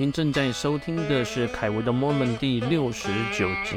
您正在收听的是凯文的《Moment》第六十九集，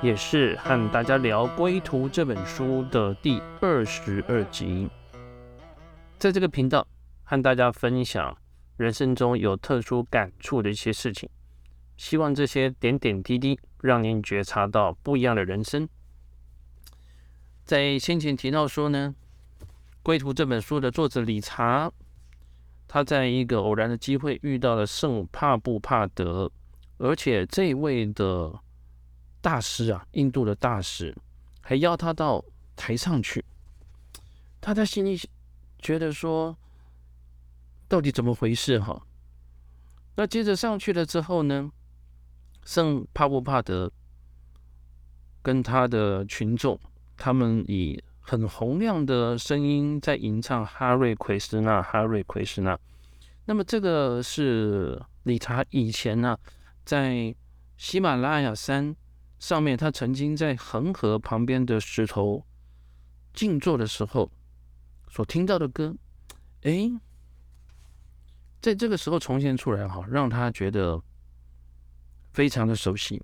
也是和大家聊《归途》这本书的第二十二集。在这个频道和大家分享人生中有特殊感触的一些事情，希望这些点点滴滴让您觉察到不一样的人生。在先前提到说呢，《归途》这本书的作者理查。他在一个偶然的机会遇到了圣帕布帕德，而且这位的大师啊，印度的大师，还邀他到台上去。他在心里觉得说，到底怎么回事哈？那接着上去了之后呢，圣帕布帕德跟他的群众，他们以很洪亮的声音在吟唱哈瑞奎斯纳，哈瑞奎斯纳。那么这个是理查以前呢，在喜马拉雅山上面，他曾经在恒河旁边的石头静坐的时候所听到的歌，哎，在这个时候重现出来哈，让他觉得非常的熟悉。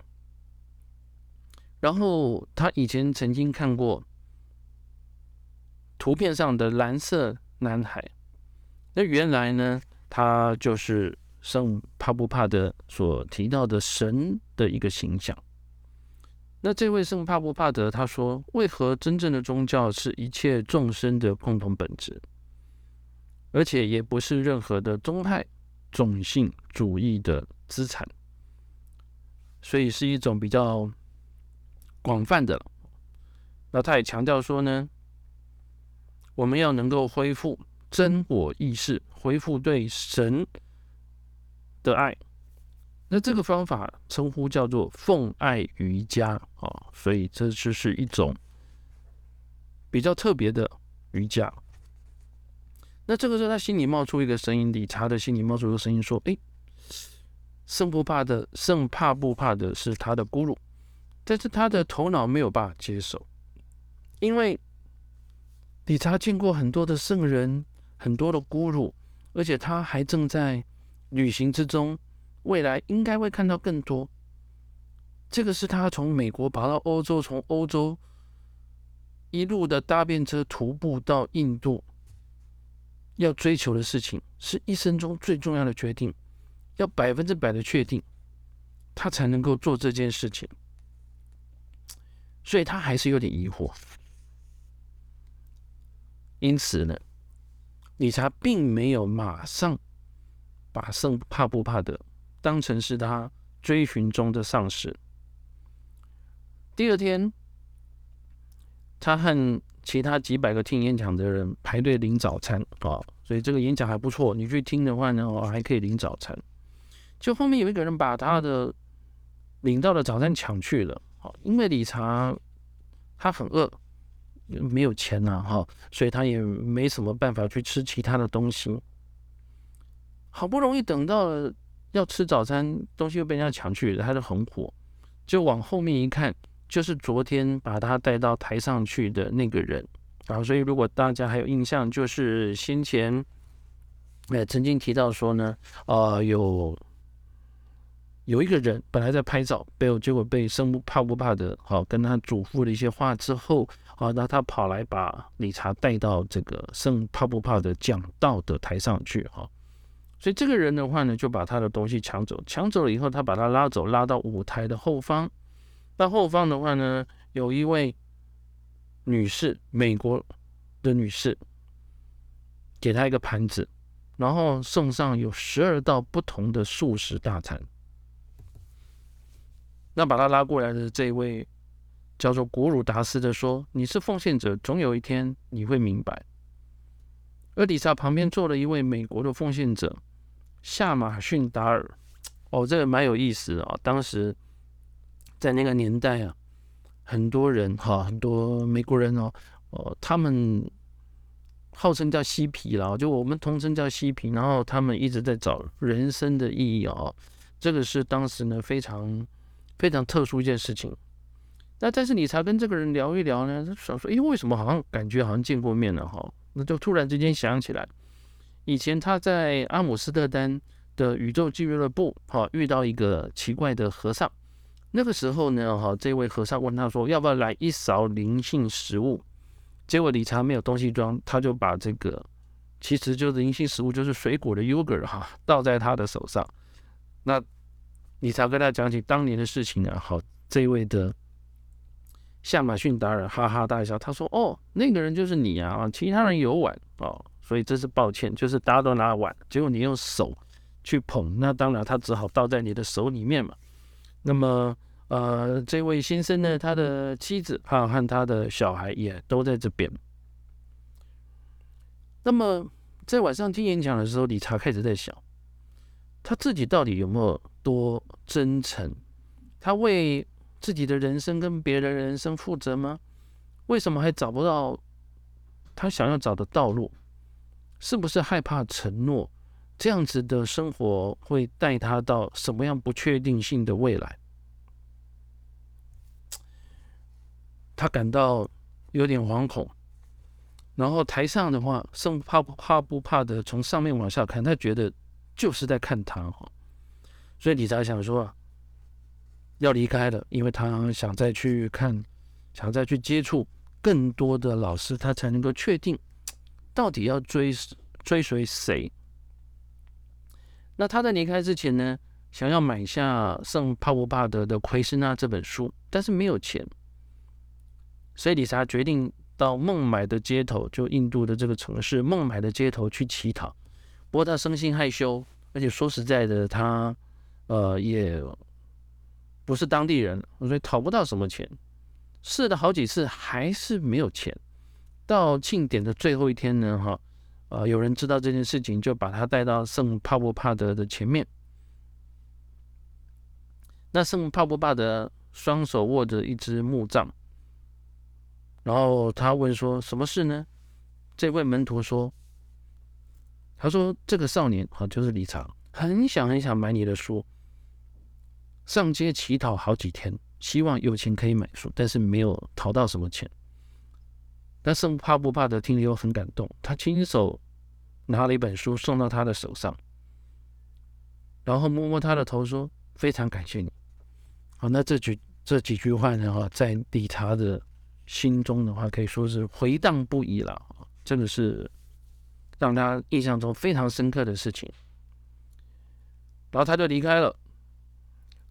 然后他以前曾经看过。图片上的蓝色男孩，那原来呢，他就是圣帕布帕德所提到的神的一个形象。那这位圣帕布帕德他说：“为何真正的宗教是一切众生的共同本质，而且也不是任何的宗派、种姓主义的资产，所以是一种比较广泛的。”那他也强调说呢。我们要能够恢复真我意识，恢复对神的爱。那这个方法称呼叫做奉爱瑜伽啊，所以这就是一种比较特别的瑜伽。那这个时候，他心里冒出一个声音，理查的心里冒出一个声音说：“哎，圣不怕的，圣怕不怕的是他的咕噜，但是他的头脑没有办法接受，因为。”理查见过很多的圣人，很多的孤鲁，而且他还正在旅行之中，未来应该会看到更多。这个是他从美国跑到欧洲，从欧洲一路的搭便车徒步到印度，要追求的事情，是一生中最重要的决定，要百分之百的确定，他才能够做这件事情。所以他还是有点疑惑。因此呢，理查并没有马上把圣帕布帕德当成是他追寻中的上司。第二天，他和其他几百个听演讲的人排队领早餐啊，所以这个演讲还不错。你去听的话呢，哦，还可以领早餐。就后面有一个人把他的领到的早餐抢去了，好，因为理查他很饿。没有钱呐，哈，所以他也没什么办法去吃其他的东西。好不容易等到了要吃早餐，东西又被人家抢去，他就很火，就往后面一看，就是昨天把他带到台上去的那个人啊。所以如果大家还有印象，就是先前呃曾经提到说呢，呃有有一个人本来在拍照，被结果被生怕不怕的，好跟他嘱咐了一些话之后。好，那他跑来把理查带到这个圣帕布帕的讲道的台上去，哈，所以这个人的话呢，就把他的东西抢走，抢走了以后，他把他拉走，拉到舞台的后方。那后方的话呢，有一位女士，美国的女士，给他一个盘子，然后送上有十二道不同的素食大餐。那把他拉过来的这位。叫做古鲁达斯的说：“你是奉献者，总有一天你会明白。”而底下旁边坐了一位美国的奉献者夏马逊达尔。哦，这个蛮有意思的啊！当时在那个年代啊，很多人哈，很多美国人哦，哦，他们号称叫嬉皮啦，就我们通称叫嬉皮。然后他们一直在找人生的意义啊，这个是当时呢非常非常特殊一件事情。那但是理查跟这个人聊一聊呢，他想说，哎，为什么好像感觉好像见过面了哈？那就突然之间想起来，以前他在阿姆斯特丹的宇宙俱乐部，哈，遇到一个奇怪的和尚。那个时候呢，哈，这位和尚问他说：“要不要来一勺灵性食物？”结果理查没有东西装，他就把这个其实就是灵性食物，就是水果的 yogurt 哈，倒在他的手上。那理查跟他讲起当年的事情啊，好，这位的亚马逊达人哈哈大笑，他说：“哦，那个人就是你啊，其他人有碗哦，所以这是抱歉，就是大家都拿碗，结果你用手去捧，那当然他只好倒在你的手里面嘛。那么。”呃，这位先生呢，他的妻子哈和他的小孩也都在这边。那么在晚上听演讲的时候，理查开始在想，他自己到底有没有多真诚？他为自己的人生跟别人的人生负责吗？为什么还找不到他想要找的道路？是不是害怕承诺？这样子的生活会带他到什么样不确定性的未来？他感到有点惶恐，然后台上的话，生怕不怕不怕的从上面往下看，他觉得就是在看他哈，所以理查想说要离开了，因为他想再去看，想再去接触更多的老师，他才能够确定到底要追追随谁。那他在离开之前呢，想要买下圣帕布帕德的《奎斯纳》这本书，但是没有钱。所以理查决定到孟买的街头，就印度的这个城市孟买的街头去乞讨。不过他生性害羞，而且说实在的，他呃也不是当地人，所以讨不到什么钱。试了好几次还是没有钱。到庆典的最后一天呢，哈，呃，有人知道这件事情，就把他带到圣帕布帕德的前面。那圣帕布帕德双手握着一只木杖。然后他问说：“什么事呢？”这位门徒说：“他说这个少年啊，就是理查，很想很想买你的书，上街乞讨好几天，希望有钱可以买书，但是没有讨到什么钱。但是怕不怕的听了又很感动，他亲手拿了一本书送到他的手上，然后摸摸他的头说：‘非常感谢你。’好，那这句这几句话呢？哈，在理查的。心中的话可以说是回荡不已了啊，这个是让他印象中非常深刻的事情。然后他就离开了，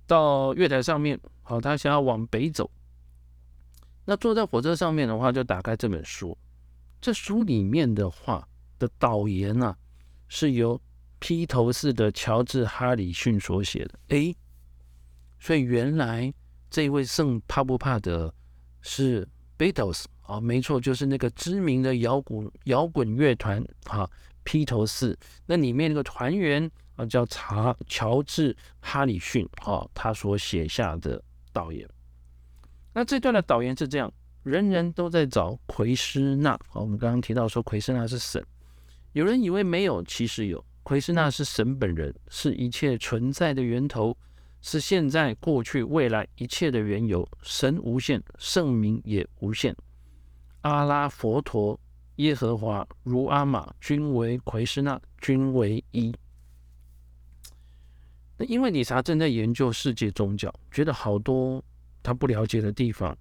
到月台上面，好，他想要往北走。那坐在火车上面的话，就打开这本书。这书里面的话的导言啊，是由披头士的乔治哈里逊所写的。诶，所以原来这位圣帕布帕德是。Beatles 啊，没错，就是那个知名的摇滚摇滚乐团啊，披头士。那里面那个团员啊，叫查乔治哈里逊啊，他所写下的导言。那这段的导言是这样：人人都在找奎师那。好，我们刚刚提到说奎师那是神，有人以为没有，其实有。奎师那是神本人，是一切存在的源头。是现在、过去、未来一切的缘由。神无限，圣名也无限。阿拉、佛陀、耶和华、如阿玛，均为奎师那，均为一。那因为理查正在研究世界宗教，觉得好多他不了解的地方。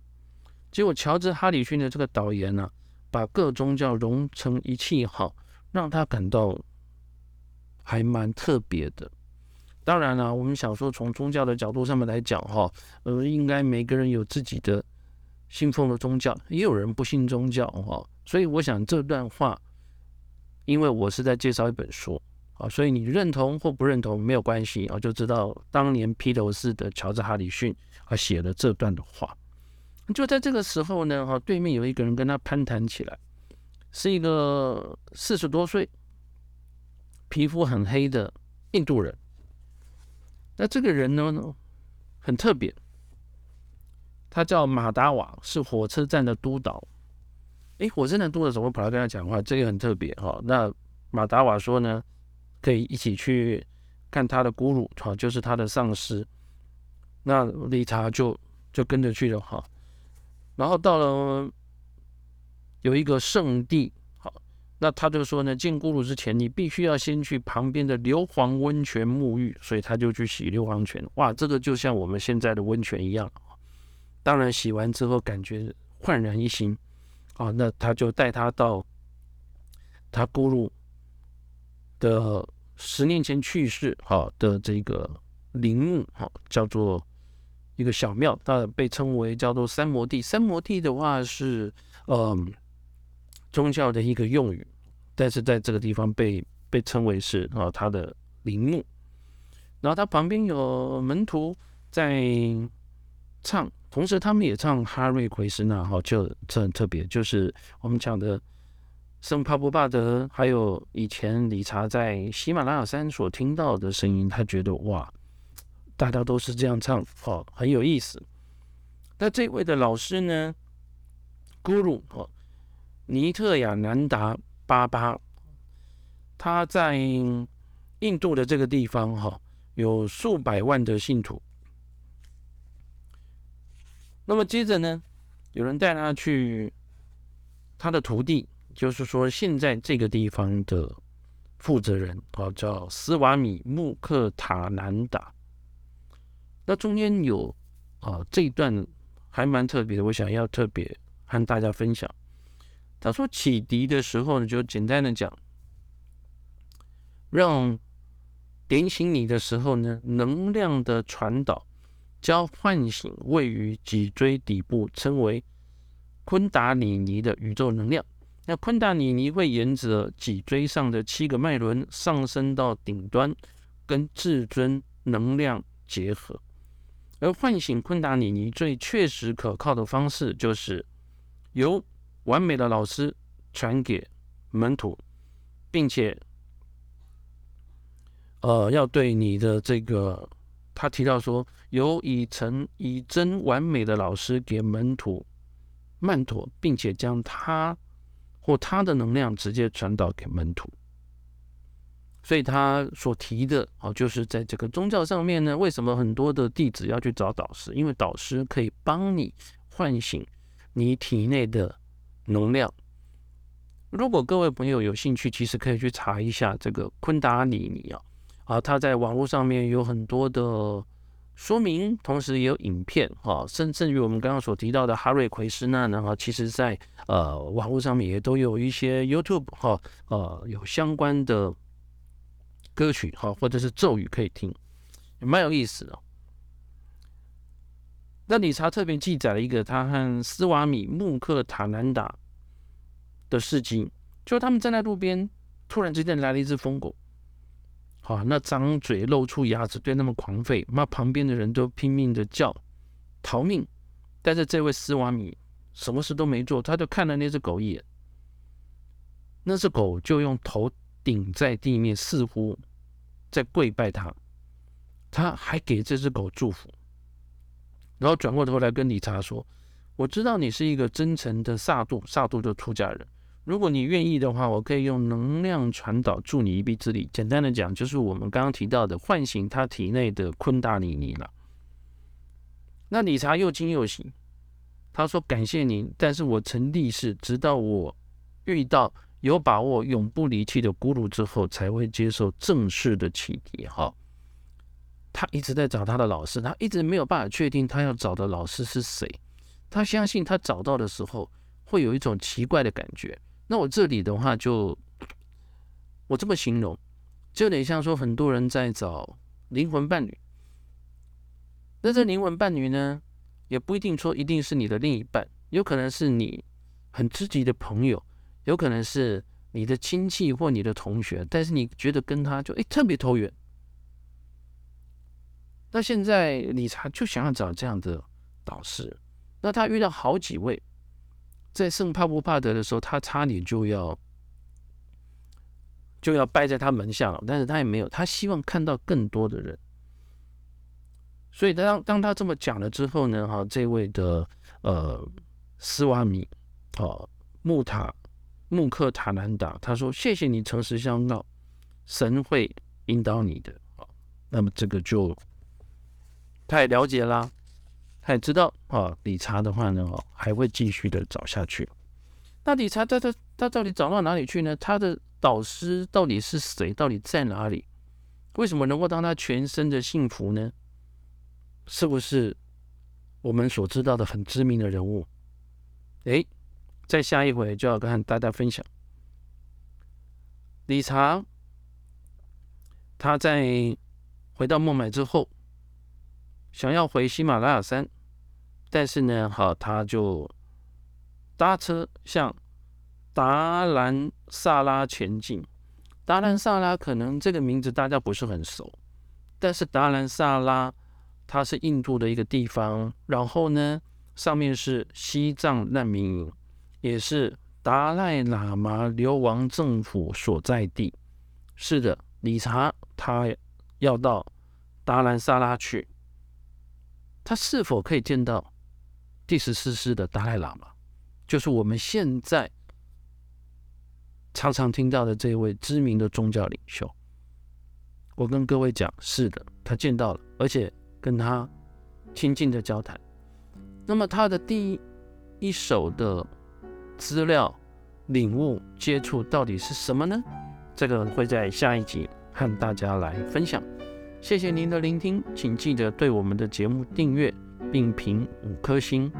结果乔治·哈里逊的这个导言呢，把各宗教融成一气，好让他感到还蛮特别的。当然了，我们想说从宗教的角度上面来讲，哈，呃，应该每个人有自己的信奉的宗教，也有人不信宗教，哈。所以我想这段话，因为我是在介绍一本书，啊，所以你认同或不认同没有关系啊，就知道当年披头士的乔治哈里逊啊写了这段的话。就在这个时候呢，哈，对面有一个人跟他攀谈起来，是一个四十多岁、皮肤很黑的印度人。那这个人呢，很特别，他叫马达瓦，是火车站的督导。哎，火车站督导怎么跑来跟他讲话？这个很特别哈。那马达瓦说呢，可以一起去看他的咕噜，哈，就是他的上司。那理查就就跟着去了哈。然后到了有一个圣地，好，那他就说呢，进咕噜之前，你必须要先去旁边的硫磺温泉沐浴，所以他就去洗硫磺泉。哇，这个就像我们现在的温泉一样。当然，洗完之后感觉焕然一新啊。那他就带他到他咕噜的十年前去世好的这个陵墓，好叫做一个小庙，它被称为叫做三摩地。三摩地的话是嗯。宗教的一个用语，但是在这个地方被被称为是啊他的陵墓，然后他旁边有门徒在唱，同时他们也唱哈瑞奎斯纳哈，就这很特别，就是我们讲的圣帕布巴德，还有以前理查在喜马拉雅山所听到的声音，他觉得哇，大家都是这样唱，哦，很有意思。那这位的老师呢，Guru 哦。尼特亚南达巴巴，他在印度的这个地方哈，有数百万的信徒。那么接着呢，有人带他去他的徒弟，就是说现在这个地方的负责人啊，叫斯瓦米穆克塔南达。那中间有啊这一段还蛮特别的，我想要特别和大家分享。他说启迪的时候呢，就简单的讲，让点醒你的时候呢，能量的传导将唤醒位于脊椎底部，称为昆达里尼的宇宙能量。那昆达里尼会沿着脊椎上的七个脉轮上升到顶端，跟至尊能量结合。而唤醒昆达里尼最确实可靠的方式，就是由完美的老师传给门徒，并且，呃，要对你的这个，他提到说，由以成以真完美的老师给门徒曼陀，并且将他或他的能量直接传导给门徒。所以他所提的哦，就是在这个宗教上面呢，为什么很多的弟子要去找导师？因为导师可以帮你唤醒你体内的。能量。如果各位朋友有兴趣，其实可以去查一下这个昆达里尼啊，啊，他在网络上面有很多的说明，同时也有影片哈，甚至于我们刚刚所提到的哈瑞奎斯纳呢哈，其实在呃网络上面也都有一些 YouTube 哈，呃有相关的歌曲哈，或者是咒语可以听，也蛮有意思的。那理查特别记载了一个他和斯瓦米穆克塔南达的事迹，就是他们站在路边，突然之间来了一只疯狗，好，那张嘴露出牙齿，对那么狂吠，那旁边的人都拼命的叫逃命，但是这位斯瓦米什么事都没做，他就看了那只狗一眼，那只狗就用头顶在地面，似乎在跪拜他，他还给这只狗祝福。然后转过头来跟理查说：“我知道你是一个真诚的萨杜，萨杜的出家人。如果你愿意的话，我可以用能量传导助你一臂之力。简单的讲，就是我们刚刚提到的唤醒他体内的昆达里尼了。”那理查又惊又喜，他说：“感谢您，但是我曾立誓，直到我遇到有把握永不离弃的咕噜之后，才会接受正式的启迪。”哈。他一直在找他的老师，他一直没有办法确定他要找的老师是谁。他相信他找到的时候会有一种奇怪的感觉。那我这里的话就我这么形容，就有点像说很多人在找灵魂伴侣。那这灵魂伴侣呢，也不一定说一定是你的另一半，有可能是你很知己的朋友，有可能是你的亲戚或你的同学，但是你觉得跟他就诶特别投缘。那现在理查就想要找这样的导师，那他遇到好几位，在圣帕布帕德的时候，他差点就要就要拜在他门下了，但是他也没有，他希望看到更多的人。所以当当他这么讲了之后呢，哈，这位的呃斯瓦米，哦穆塔穆克塔南达，他说：“谢谢你诚实相告，神会引导你的。”啊，那么这个就。他也了解啦，他也知道啊，理查的话呢，还会继续的找下去。那理查他他他到底找到哪里去呢？他的导师到底是谁？到底在哪里？为什么能够当他全身的幸福呢？是不是我们所知道的很知名的人物？诶，在下一回就要跟大家分享，理查他在回到孟买之后，想要回喜马拉雅山，但是呢，好，他就搭车向达兰萨拉前进。达兰萨拉可能这个名字大家不是很熟，但是达兰萨拉它是印度的一个地方，然后呢，上面是西藏难民营，也是达赖喇嘛流亡政府所在地。是的，理查他要到达兰萨拉去，他是否可以见到第十四世的达赖喇嘛？就是我们现在。常常听到的这位知名的宗教领袖，我跟各位讲，是的，他见到了，而且跟他亲近的交谈。那么他的第一手的资料、领悟、接触到底是什么呢？这个会在下一集和大家来分享。谢谢您的聆听，请记得对我们的节目订阅并评五颗星。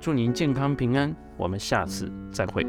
祝您健康平安，我们下次再会。